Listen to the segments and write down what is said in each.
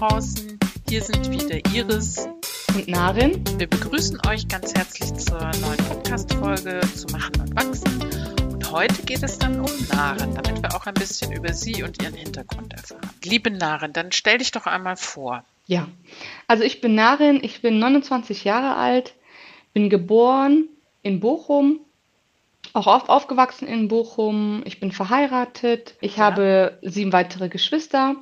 draußen. Hier sind wieder Iris und Narin. Wir begrüßen euch ganz herzlich zur neuen Podcast-Folge zu Machen und Wachsen. Und heute geht es dann um Narin, damit wir auch ein bisschen über sie und ihren Hintergrund erfahren. Liebe Narin, dann stell dich doch einmal vor. Ja, also ich bin Narin, ich bin 29 Jahre alt, bin geboren in Bochum, auch auf, aufgewachsen in Bochum. Ich bin verheiratet. Ich ja. habe sieben weitere Geschwister.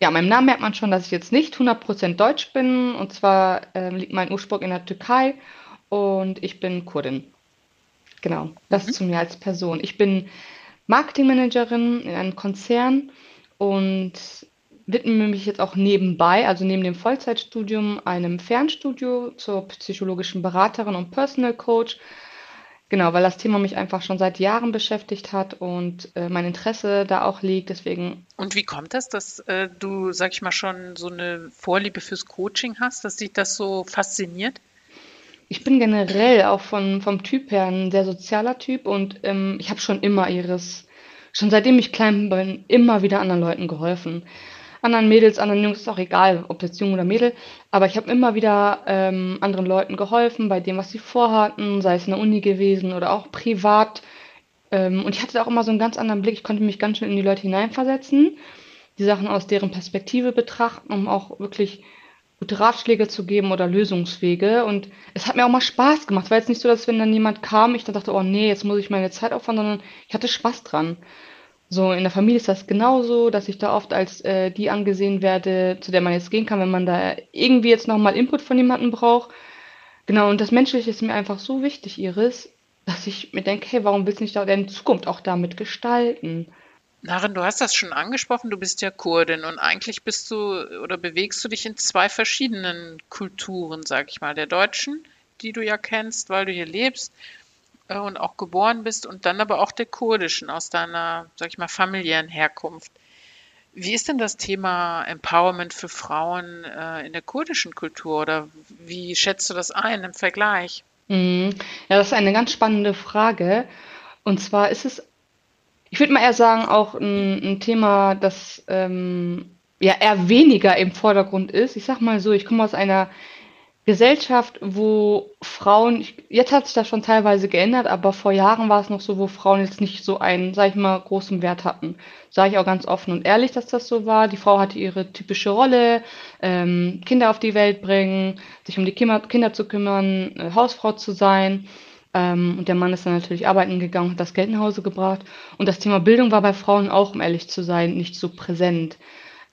Ja, meinem Namen merkt man schon, dass ich jetzt nicht 100% deutsch bin. Und zwar äh, liegt mein Ursprung in der Türkei und ich bin Kurdin. Genau, das mhm. zu mir als Person. Ich bin Marketingmanagerin in einem Konzern und widme mich jetzt auch nebenbei, also neben dem Vollzeitstudium, einem Fernstudio zur psychologischen Beraterin und Personal Coach Genau, weil das Thema mich einfach schon seit Jahren beschäftigt hat und äh, mein Interesse da auch liegt, deswegen. Und wie kommt das, dass äh, du, sag ich mal, schon so eine Vorliebe fürs Coaching hast, dass dich das so fasziniert? Ich bin generell auch von, vom Typ her ein sehr sozialer Typ und ähm, ich habe schon immer ihres, schon seitdem ich klein bin, immer wieder anderen Leuten geholfen anderen Mädels, anderen Jungs, ist auch egal, ob jetzt Jung oder Mädel, aber ich habe immer wieder ähm, anderen Leuten geholfen bei dem, was sie vorhatten, sei es in der Uni gewesen oder auch privat. Ähm, und ich hatte auch immer so einen ganz anderen Blick. Ich konnte mich ganz schön in die Leute hineinversetzen, die Sachen aus deren Perspektive betrachten, um auch wirklich gute Ratschläge zu geben oder Lösungswege. Und es hat mir auch mal Spaß gemacht. Es war jetzt nicht so, dass wenn dann jemand kam, ich dann dachte, oh nee, jetzt muss ich meine Zeit opfern, sondern ich hatte Spaß dran. So, in der Familie ist das genauso, dass ich da oft als äh, die angesehen werde, zu der man jetzt gehen kann, wenn man da irgendwie jetzt nochmal Input von jemandem braucht. Genau, und das Menschliche ist mir einfach so wichtig, Iris, dass ich mir denke, hey, warum willst du nicht da in Zukunft auch damit gestalten? Narin, du hast das schon angesprochen, du bist ja Kurdin und eigentlich bist du oder bewegst du dich in zwei verschiedenen Kulturen, sag ich mal, der deutschen, die du ja kennst, weil du hier lebst, und auch geboren bist und dann aber auch der kurdischen aus deiner, sag ich mal, familiären Herkunft. Wie ist denn das Thema Empowerment für Frauen äh, in der kurdischen Kultur oder wie schätzt du das ein im Vergleich? Mhm. Ja, das ist eine ganz spannende Frage. Und zwar ist es, ich würde mal eher sagen, auch ein, ein Thema, das ähm, ja eher weniger im Vordergrund ist. Ich sag mal so, ich komme aus einer Gesellschaft, wo Frauen, jetzt hat sich das schon teilweise geändert, aber vor Jahren war es noch so, wo Frauen jetzt nicht so einen, sag ich mal, großen Wert hatten. Sage ich auch ganz offen und ehrlich, dass das so war. Die Frau hatte ihre typische Rolle, ähm, Kinder auf die Welt bringen, sich um die Kinder, Kinder zu kümmern, äh, Hausfrau zu sein. Ähm, und der Mann ist dann natürlich arbeiten gegangen, hat das Geld nach Hause gebracht. Und das Thema Bildung war bei Frauen auch, um ehrlich zu sein, nicht so präsent.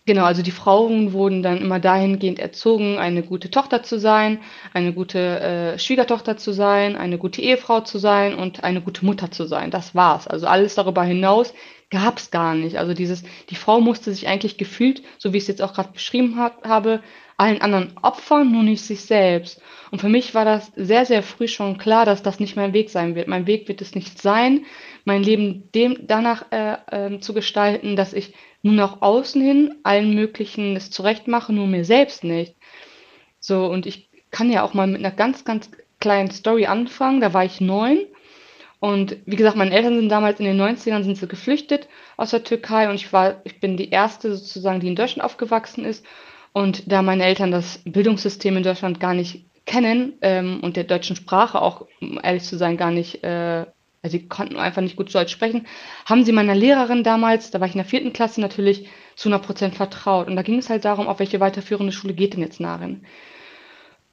Genau, also die Frauen wurden dann immer dahingehend erzogen, eine gute Tochter zu sein, eine gute äh, Schwiegertochter zu sein, eine gute Ehefrau zu sein und eine gute Mutter zu sein. Das war's. Also alles darüber hinaus gab's gar nicht. Also dieses, die Frau musste sich eigentlich gefühlt, so wie ich es jetzt auch gerade beschrieben hab, habe, allen anderen opfern, nur nicht sich selbst. Und für mich war das sehr, sehr früh schon klar, dass das nicht mein Weg sein wird. Mein Weg wird es nicht sein, mein Leben dem danach äh, äh, zu gestalten, dass ich nur nach außen hin allen möglichen es zurechtmache, nur mir selbst nicht. So, und ich kann ja auch mal mit einer ganz, ganz kleinen Story anfangen. Da war ich neun. Und wie gesagt, meine Eltern sind damals in den 90ern sind sie geflüchtet aus der Türkei und ich war, ich bin die erste sozusagen, die in Deutschland aufgewachsen ist. Und da meine Eltern das Bildungssystem in Deutschland gar nicht kennen ähm, und der deutschen Sprache auch, um ehrlich zu sein, gar nicht äh, also sie konnten einfach nicht gut Deutsch sprechen, haben sie meiner Lehrerin damals, da war ich in der vierten Klasse natürlich, zu 100 Prozent vertraut. Und da ging es halt darum, auf welche weiterführende Schule geht denn jetzt Narin.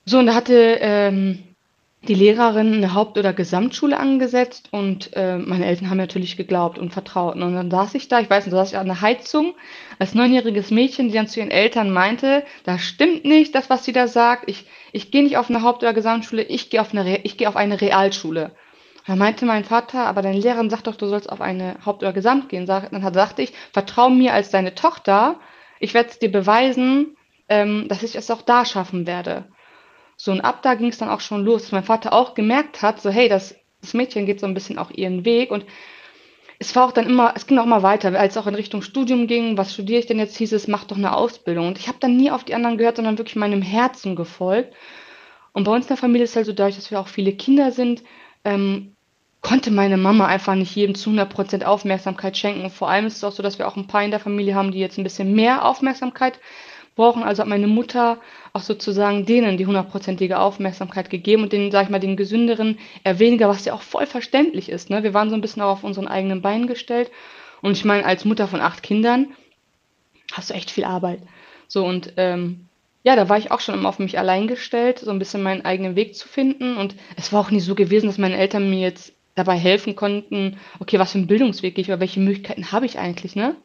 So, und da hatte ähm, die Lehrerin eine Haupt- oder Gesamtschule angesetzt und äh, meine Eltern haben natürlich geglaubt und vertraut. Und dann saß ich da, ich weiß nicht, saß ich an der Heizung als neunjähriges Mädchen, die dann zu ihren Eltern meinte, das stimmt nicht, das, was sie da sagt. Ich, ich gehe nicht auf eine Haupt- oder Gesamtschule, ich gehe auf eine, ich gehe auf eine Realschule. Da meinte mein Vater, aber deine Lehrerin sagt doch, du sollst auf eine Haupt- oder Gesamt gehen. Dann sagte ich, vertrau mir als deine Tochter, ich werde es dir beweisen, ähm, dass ich es auch da schaffen werde. So, und ab da ging es dann auch schon los, dass mein Vater auch gemerkt hat, so, hey, das, das Mädchen geht so ein bisschen auch ihren Weg und es war auch dann immer, es ging auch mal weiter, als es auch in Richtung Studium ging, was studiere ich denn jetzt, hieß es, mach doch eine Ausbildung. Und ich habe dann nie auf die anderen gehört, sondern wirklich meinem Herzen gefolgt. Und bei uns in der Familie ist es halt so dadurch, dass wir auch viele Kinder sind, ähm, konnte meine Mama einfach nicht jedem zu 100% Aufmerksamkeit schenken. vor allem ist es auch so, dass wir auch ein paar in der Familie haben, die jetzt ein bisschen mehr Aufmerksamkeit brauchen. Also hat meine Mutter auch sozusagen denen die hundertprozentige Aufmerksamkeit gegeben und den, sag ich mal, den gesünderen eher weniger, was ja auch voll verständlich ist. Ne? Wir waren so ein bisschen auch auf unseren eigenen Beinen gestellt. Und ich meine, als Mutter von acht Kindern hast du echt viel Arbeit. So und ähm, ja, da war ich auch schon immer auf mich allein gestellt, so ein bisschen meinen eigenen Weg zu finden. Und es war auch nie so gewesen, dass meine Eltern mir jetzt dabei helfen konnten, okay, was für einen Bildungsweg gehe ich oder welche Möglichkeiten habe ich eigentlich, ne?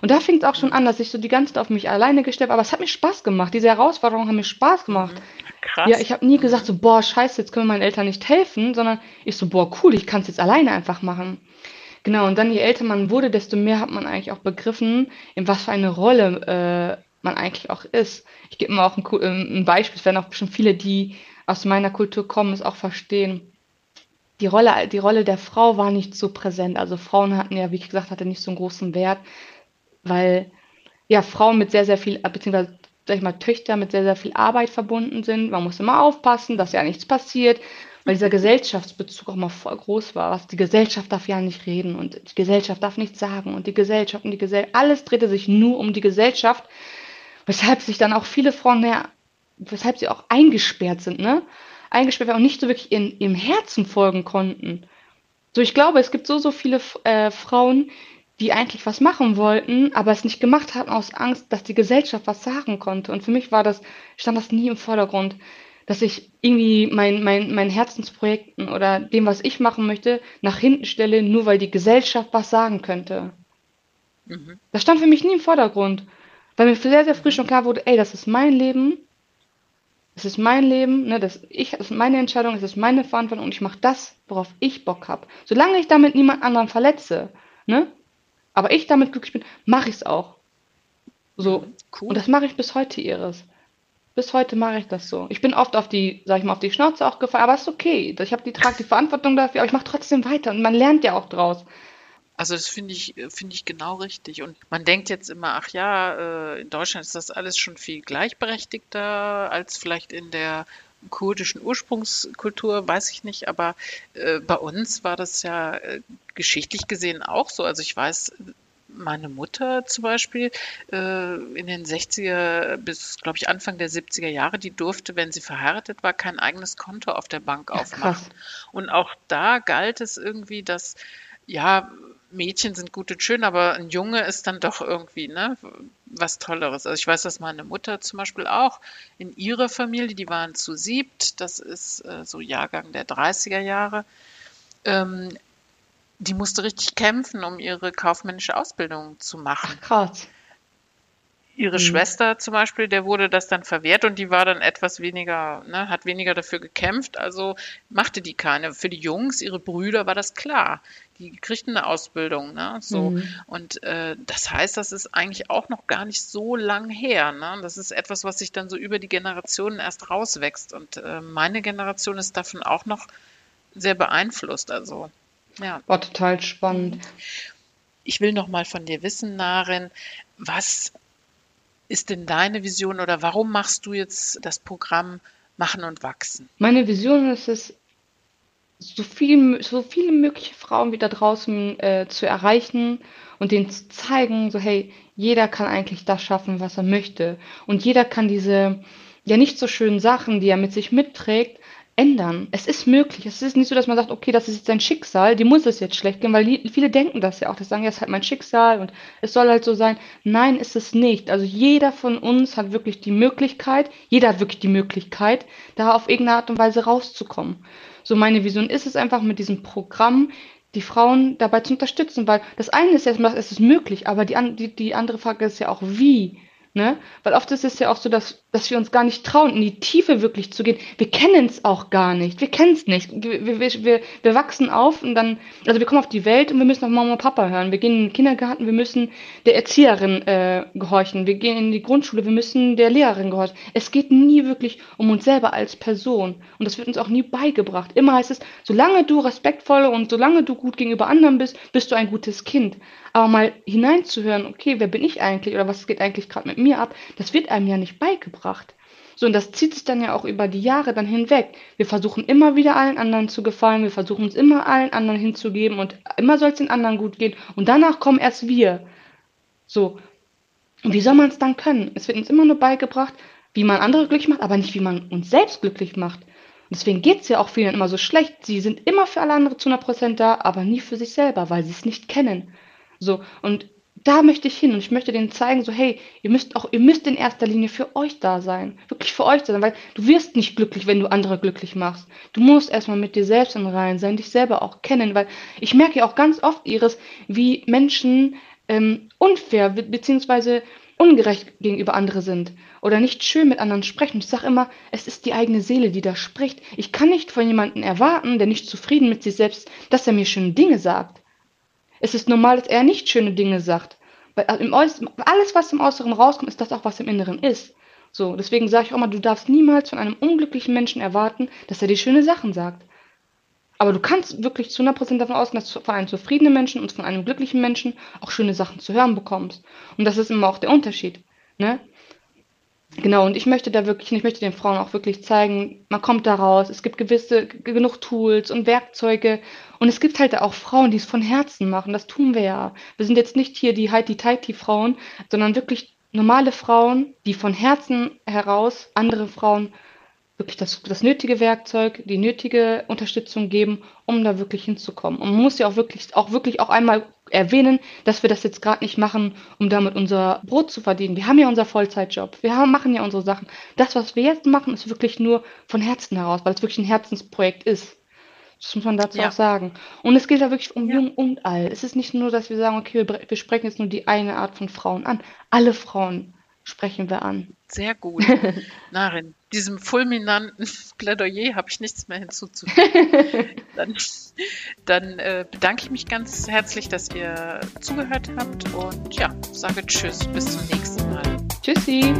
Und da fing es auch schon an, dass ich so die ganze Zeit auf mich alleine gestellt habe. Aber es hat mir Spaß gemacht. Diese Herausforderungen haben mir Spaß gemacht. Mhm. Krass. Ja, ich habe nie gesagt so, boah, scheiße, jetzt können wir meinen Eltern nicht helfen, sondern ich so, boah, cool, ich kann es jetzt alleine einfach machen. Genau, und dann je älter man wurde, desto mehr hat man eigentlich auch begriffen, in was für eine Rolle äh, man eigentlich auch ist. Ich gebe mal auch ein, ähm, ein Beispiel, es werden auch schon viele, die aus meiner Kultur kommen, es auch verstehen. Die Rolle, die Rolle der Frau war nicht so präsent. Also Frauen hatten ja, wie ich gesagt hatte, nicht so einen großen Wert weil ja Frauen mit sehr, sehr viel, beziehungsweise sag ich mal, Töchter mit sehr, sehr viel Arbeit verbunden sind. Man muss immer aufpassen, dass ja nichts passiert, weil dieser Gesellschaftsbezug auch mal voll groß war. Was die Gesellschaft darf ja nicht reden und die Gesellschaft darf nichts sagen und die Gesellschaft und die Gesellschaft, alles drehte sich nur um die Gesellschaft, weshalb sich dann auch viele Frauen, ja, weshalb sie auch eingesperrt sind, ne? Eingesperrt und nicht so wirklich in, ihrem Herzen folgen konnten. So, ich glaube, es gibt so, so viele äh, Frauen, die eigentlich was machen wollten, aber es nicht gemacht hatten aus Angst, dass die Gesellschaft was sagen konnte. Und für mich war das, stand das nie im Vordergrund, dass ich irgendwie mein, mein, mein Herzensprojekten oder dem, was ich machen möchte, nach hinten stelle, nur weil die Gesellschaft was sagen könnte. Mhm. Das stand für mich nie im Vordergrund. Weil mir sehr, sehr früh schon klar wurde, ey, das ist mein Leben, es ist mein Leben, ne, das, ich, das ist meine Entscheidung, es ist meine Verantwortung und ich mache das, worauf ich Bock habe. Solange ich damit niemand anderen verletze, ne, aber ich damit glücklich bin, mache ich es auch. So. Mhm, cool. Und das mache ich bis heute, Iris. Bis heute mache ich das so. Ich bin oft auf die, sag ich mal, auf die Schnauze auch gefallen, aber ist okay. Ich habe die trage die Verantwortung dafür, aber ich mache trotzdem weiter und man lernt ja auch draus. Also das finde ich, finde ich genau richtig. Und man denkt jetzt immer, ach ja, äh, in Deutschland ist das alles schon viel gleichberechtigter als vielleicht in der kurdischen Ursprungskultur, weiß ich nicht, aber äh, bei uns war das ja äh, geschichtlich gesehen auch so. Also ich weiß, meine Mutter zum Beispiel äh, in den 60er bis, glaube ich, Anfang der 70er Jahre, die durfte, wenn sie verheiratet war, kein eigenes Konto auf der Bank aufmachen. Ach, und auch da galt es irgendwie, dass ja, Mädchen sind gut und schön, aber ein Junge ist dann doch irgendwie ne, was Tolleres. Also ich weiß, dass meine Mutter zum Beispiel auch in ihrer Familie, die waren zu siebt, das ist äh, so Jahrgang der 30er Jahre, ähm, die musste richtig kämpfen, um ihre kaufmännische Ausbildung zu machen. Ach, krass. Ihre mhm. Schwester zum Beispiel, der wurde das dann verwehrt und die war dann etwas weniger, ne, hat weniger dafür gekämpft, also machte die keine. Für die Jungs, ihre Brüder, war das klar. Die kriegten eine Ausbildung, ne, so. Mhm. Und äh, das heißt, das ist eigentlich auch noch gar nicht so lang her, ne. Das ist etwas, was sich dann so über die Generationen erst rauswächst. Und äh, meine Generation ist davon auch noch sehr beeinflusst, also, ja. War total spannend. Ich will noch mal von dir wissen, Narin, was ist denn deine Vision oder warum machst du jetzt das Programm Machen und Wachsen? Meine Vision ist es, so, viel, so viele mögliche Frauen wie da draußen äh, zu erreichen und denen zu zeigen, so hey, jeder kann eigentlich das schaffen, was er möchte. Und jeder kann diese ja nicht so schönen Sachen, die er mit sich mitträgt, ändern. Es ist möglich. Es ist nicht so, dass man sagt, okay, das ist jetzt sein Schicksal, die muss es jetzt schlecht gehen, weil viele denken das ja auch. Das sagen, ja, es ist halt mein Schicksal und es soll halt so sein. Nein, ist es nicht. Also jeder von uns hat wirklich die Möglichkeit, jeder hat wirklich die Möglichkeit, da auf irgendeine Art und Weise rauszukommen. So meine Vision ist es einfach mit diesem Programm, die Frauen dabei zu unterstützen, weil das eine ist ja, es ist möglich, aber die, die, die andere Frage ist ja auch, wie Ne? Weil oft ist es ja auch so, dass, dass wir uns gar nicht trauen, in die Tiefe wirklich zu gehen. Wir kennen es auch gar nicht. Wir kennen es nicht. Wir, wir, wir, wir wachsen auf und dann, also wir kommen auf die Welt und wir müssen auf Mama und Papa hören. Wir gehen in den Kindergarten, wir müssen der Erzieherin äh, gehorchen. Wir gehen in die Grundschule, wir müssen der Lehrerin gehorchen. Es geht nie wirklich um uns selber als Person. Und das wird uns auch nie beigebracht. Immer heißt es, solange du respektvoll und solange du gut gegenüber anderen bist, bist du ein gutes Kind. Aber mal hineinzuhören, okay, wer bin ich eigentlich oder was geht eigentlich gerade mit mir ab, das wird einem ja nicht beigebracht. So, und das zieht sich dann ja auch über die Jahre dann hinweg. Wir versuchen immer wieder allen anderen zu gefallen, wir versuchen uns immer allen anderen hinzugeben und immer soll es den anderen gut gehen und danach kommen erst wir. So. Und wie soll man es dann können? Es wird uns immer nur beigebracht, wie man andere glücklich macht, aber nicht, wie man uns selbst glücklich macht. Und deswegen geht es ja auch vielen immer so schlecht. Sie sind immer für alle anderen zu 100% da, aber nie für sich selber, weil sie es nicht kennen. So, und da möchte ich hin und ich möchte denen zeigen, so, hey, ihr müsst auch, ihr müsst in erster Linie für euch da sein. Wirklich für euch da sein, weil du wirst nicht glücklich, wenn du andere glücklich machst. Du musst erstmal mit dir selbst in Reihen sein, dich selber auch kennen, weil ich merke ja auch ganz oft, Iris, wie Menschen ähm, unfair bzw. ungerecht gegenüber anderen sind oder nicht schön mit anderen sprechen. Ich sage immer, es ist die eigene Seele, die da spricht. Ich kann nicht von jemandem erwarten, der nicht zufrieden mit sich selbst, dass er mir schöne Dinge sagt. Es ist normal, dass er nicht schöne Dinge sagt. Weil also alles, was im Äußeren rauskommt, ist das auch, was im Inneren ist. So, deswegen sage ich auch immer, du darfst niemals von einem unglücklichen Menschen erwarten, dass er dir schöne Sachen sagt. Aber du kannst wirklich zu 100% davon ausgehen, dass du von einem zufriedenen Menschen und von einem glücklichen Menschen auch schöne Sachen zu hören bekommst. Und das ist immer auch der Unterschied. Ne? Genau, und ich möchte da wirklich, ich möchte den Frauen auch wirklich zeigen, man kommt da raus, es gibt gewisse, genug Tools und Werkzeuge und es gibt halt auch Frauen, die es von Herzen machen, das tun wir ja. Wir sind jetzt nicht hier die Heidi-Tighty-Frauen, sondern wirklich normale Frauen, die von Herzen heraus andere Frauen wirklich das, das nötige Werkzeug, die nötige Unterstützung geben, um da wirklich hinzukommen. Und man muss ja auch wirklich, auch wirklich auch einmal erwähnen, dass wir das jetzt gerade nicht machen, um damit unser Brot zu verdienen. Wir haben ja unser Vollzeitjob. Wir haben, machen ja unsere Sachen. Das, was wir jetzt machen, ist wirklich nur von Herzen heraus, weil es wirklich ein Herzensprojekt ist. Das muss man dazu ja. auch sagen. Und es geht da wirklich um ja. Jung und Alt. Es ist nicht nur, dass wir sagen, okay, wir, wir sprechen jetzt nur die eine Art von Frauen an. Alle Frauen sprechen wir an. Sehr gut. Narin, diesem fulminanten Plädoyer habe ich nichts mehr hinzuzufügen. dann, dann äh, bedanke ich mich ganz herzlich, dass ihr zugehört habt und ja, sage Tschüss, bis zum nächsten Mal. Tschüssi.